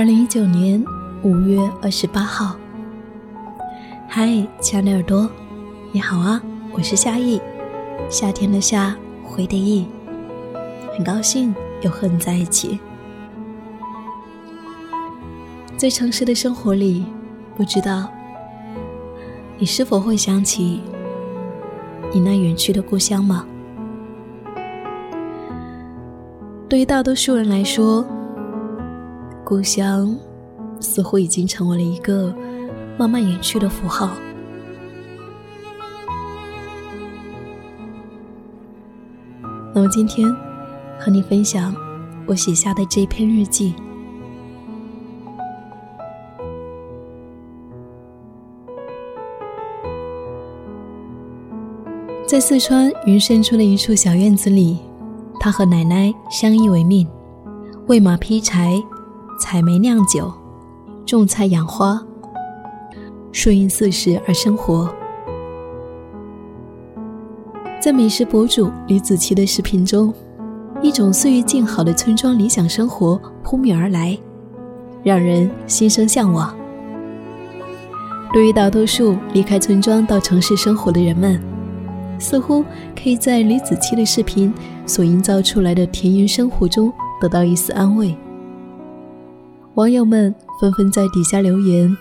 二零一九年五月二十八号。嗨，亲爱的耳朵，你好啊！我是夏意，夏天的夏，回的意，很高兴又和你在一起。在城市的生活里，不知道你是否会想起你那远去的故乡吗？对于大多数人来说，故乡似乎已经成为了一个慢慢远去的符号。那么今天和你分享我写下的这篇日记，在四川云深处的一处小院子里。他和奶奶相依为命，喂马劈柴，采煤酿酒，种菜养花，顺应四时而生活。在美食博主李子柒的视频中，一种岁月静好的村庄理想生活扑面而来，让人心生向往。对于大多数离开村庄到城市生活的人们，似乎可以在李子柒的视频所营造出来的田园生活中得到一丝安慰。网友们纷纷在底下留言：“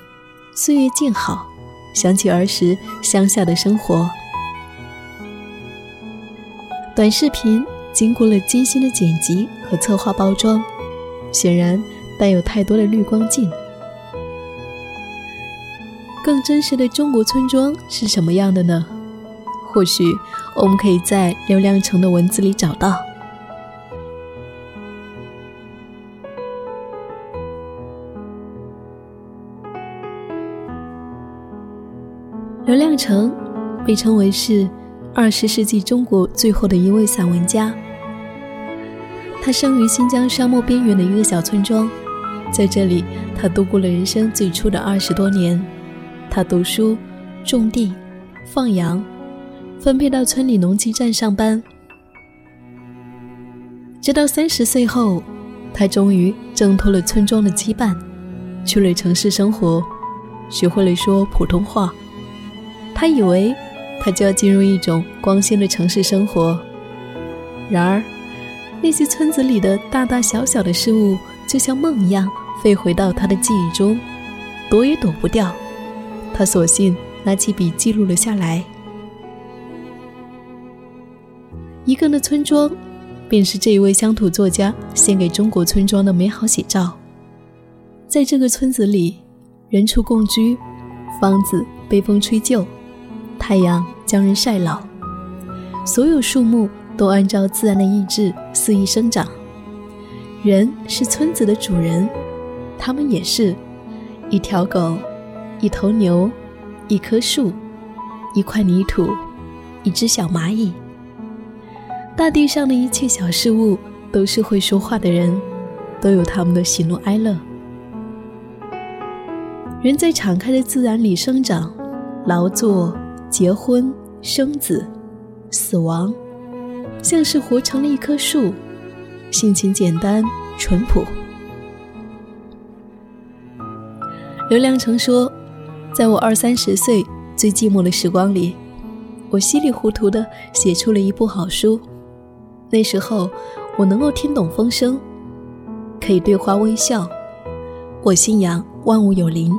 岁月静好，想起儿时乡下的生活。”短视频经过了精心的剪辑和策划包装，显然带有太多的滤光镜。更真实的中国村庄是什么样的呢？或许我们可以在刘亮程的文字里找到。刘亮程被称为是二十世纪中国最后的一位散文家。他生于新疆沙漠边缘的一个小村庄，在这里，他度过了人生最初的二十多年。他读书、种地、放羊。分配到村里农机站上班，直到三十岁后，他终于挣脱了村庄的羁绊，去了城市生活，学会了说普通话。他以为他就要进入一种光鲜的城市生活，然而那些村子里的大大小小的事物，就像梦一样飞回到他的记忆中，躲也躲不掉。他索性拿起笔记录了下来。一个人的村庄，便是这一位乡土作家献给中国村庄的美好写照。在这个村子里，人畜共居，房子被风吹旧，太阳将人晒老，所有树木都按照自然的意志肆意生长。人是村子的主人，他们也是一条狗，一头牛，一棵树，一块泥土，一只小蚂蚁。大地上的一切小事物都是会说话的人，都有他们的喜怒哀乐。人在敞开的自然里生长、劳作、结婚、生子、死亡，像是活成了一棵树，性情简单淳朴。刘良成说：“在我二三十岁最寂寞的时光里，我稀里糊涂的写出了一部好书。”那时候，我能够听懂风声，可以对花微笑。我信仰万物有灵。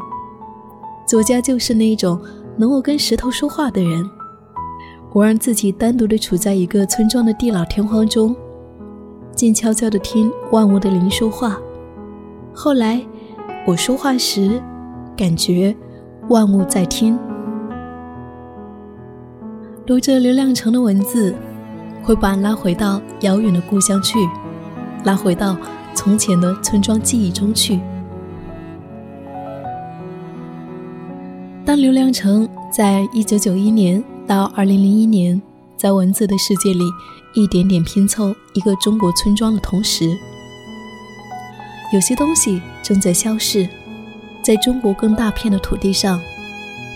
作家就是那种能够跟石头说话的人。我让自己单独的处在一个村庄的地老天荒中，静悄悄的听万物的灵说话。后来，我说话时，感觉万物在听。读着刘亮程的文字。会把拉回到遥远的故乡去，拉回到从前的村庄记忆中去。当刘良成在一九九一年到二零零一年，在文字的世界里一点点拼凑一个中国村庄的同时，有些东西正在消逝。在中国更大片的土地上，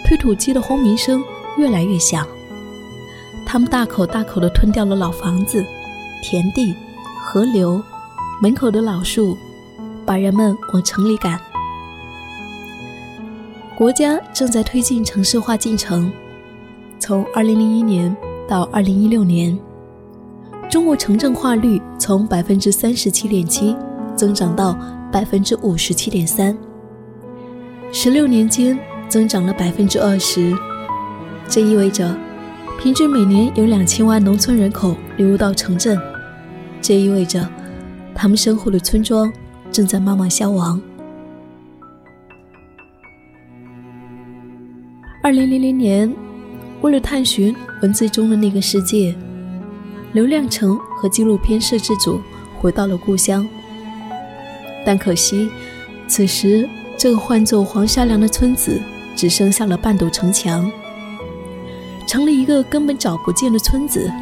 推土机的轰鸣声越来越响。他们大口大口地吞掉了老房子、田地、河流、门口的老树、把人们往城里赶。国家正在推进城市化进程，从2001年到2016年，中国城镇化率从百分之三十七点七增长到百分之五十七点三，十六年间增长了百分之二十。这意味着，平均每年有两千万农村人口流入到城镇，这意味着，他们生活的村庄正在慢慢消亡。二零零零年，为了探寻文字中的那个世界，刘亮程和纪录片摄制组回到了故乡。但可惜，此时这个唤作黄沙梁的村子只剩下了半堵城墙，成了一个根本找不见的村子。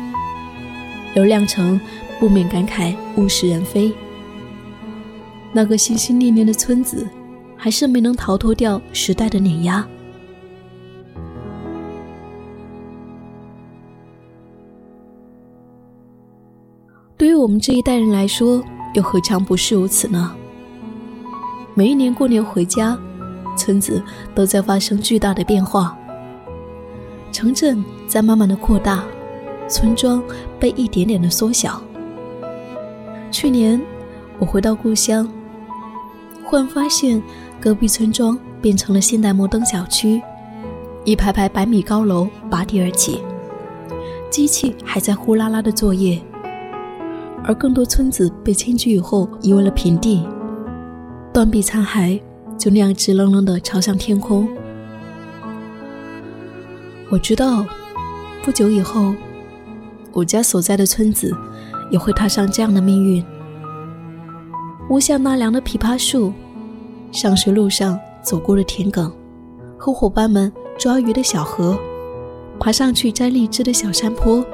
刘亮程不免感慨物是人非。那个心心念念的村子，还是没能逃脱掉时代的碾压。我们这一代人来说，又何尝不是如此呢？每一年过年回家，村子都在发生巨大的变化，城镇在慢慢的扩大，村庄被一点点的缩小。去年我回到故乡，忽然发现隔壁村庄变成了现代摩登小区，一排排百米高楼拔地而起，机器还在呼啦啦的作业。而更多村子被迁居以后夷为了平地，断壁残骸就那样直愣愣地朝向天空。我知道，不久以后，我家所在的村子也会踏上这样的命运。屋下纳凉的枇杷树，上学路上走过的田埂，和伙伴们抓鱼的小河，爬上去摘荔枝的小山坡。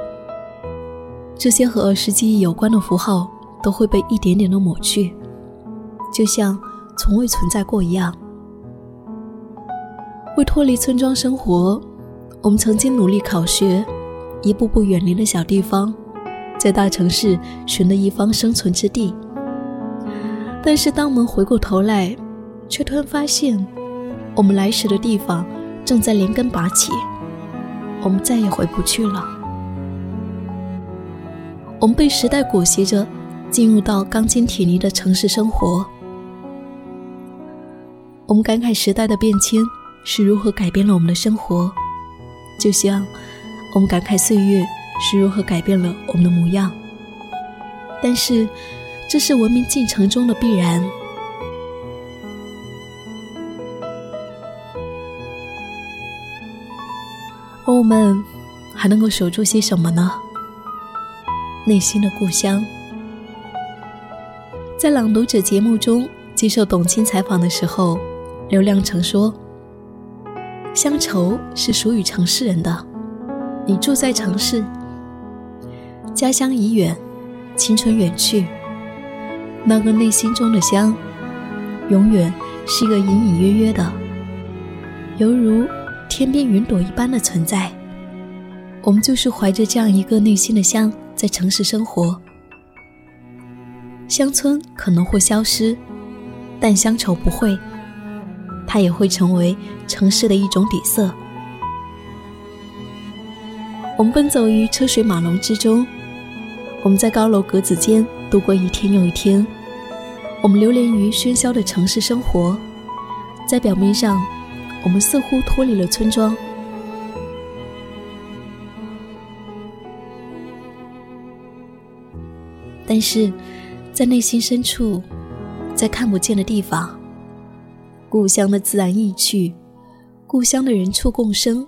这些和儿时记忆有关的符号都会被一点点的抹去，就像从未存在过一样。为脱离村庄生活，我们曾经努力考学，一步步远离了小地方，在大城市寻了一方生存之地。但是，当我们回过头来，却突然发现，我们来时的地方正在连根拔起，我们再也回不去了。我们被时代裹挟着，进入到钢筋铁泥的城市生活。我们感慨时代的变迁是如何改变了我们的生活，就像我们感慨岁月是如何改变了我们的模样。但是，这是文明进程中的必然。而我们还能够守住些什么呢？内心的故乡，在《朗读者》节目中接受董卿采访的时候，刘亮程说：“乡愁是属于城市人的，你住在城市，家乡已远，青春远去，那个内心中的乡，永远是一个隐隐约约的，犹如天边云朵一般的存在。我们就是怀着这样一个内心的乡。”在城市生活，乡村可能会消失，但乡愁不会，它也会成为城市的一种底色。我们奔走于车水马龙之中，我们在高楼格子间度过一天又一天，我们流连于喧嚣的城市生活，在表面上，我们似乎脱离了村庄。但是，在内心深处，在看不见的地方，故乡的自然意趣，故乡的人畜共生，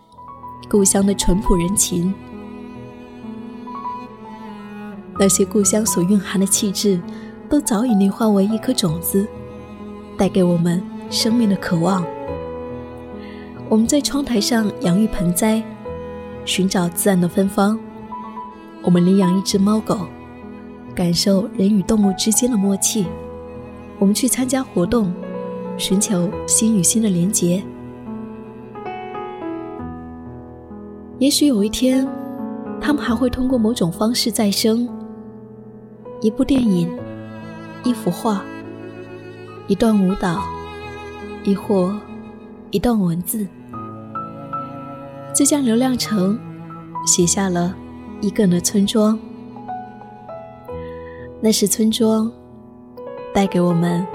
故乡的淳朴人情，那些故乡所蕴含的气质，都早已内化为一颗种子，带给我们生命的渴望。我们在窗台上养育盆栽，寻找自然的芬芳。我们领养一只猫狗。感受人与动物之间的默契，我们去参加活动，寻求心与心的连结。也许有一天，他们还会通过某种方式再生。一部电影，一幅画，一段舞蹈，亦或一段文字，就将刘亮程写下了一个人的村庄。那是村庄带给我们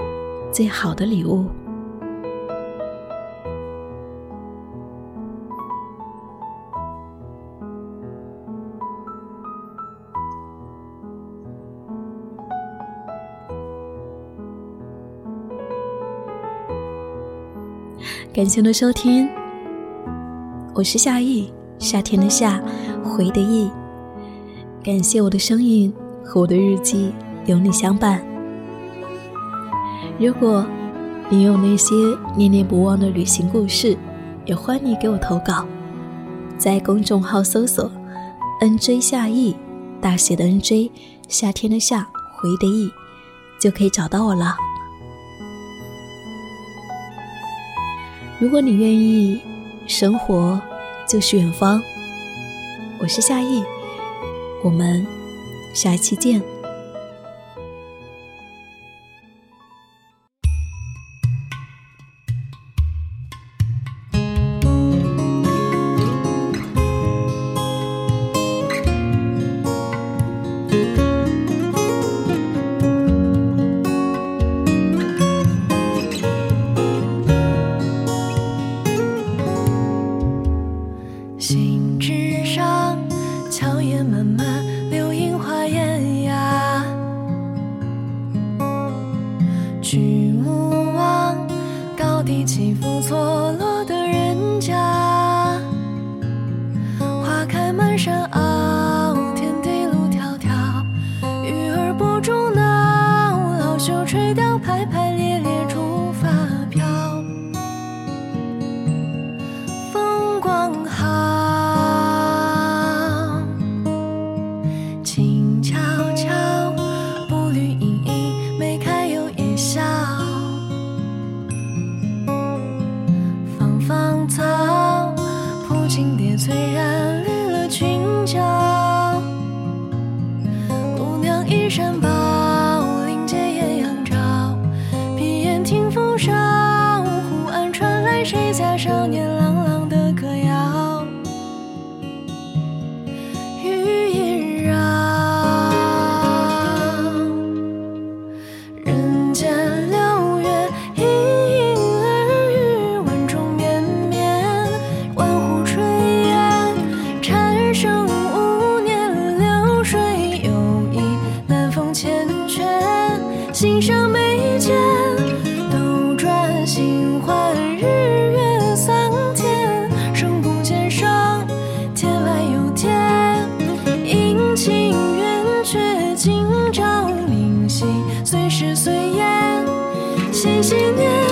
最好的礼物。感谢的收听，我是夏意，夏天的夏，回的意。感谢我的声音和我的日记有你相伴。如果你有那些念念不忘的旅行故事，也欢迎你给我投稿，在公众号搜索 “nj 夏意”，大写的 “nj”，夏天的夏，回的意，就可以找到我了。如果你愿意，生活就是远方。我是夏意，我们下一期见。起伏错。今朝明夕，岁世随缘，心心念。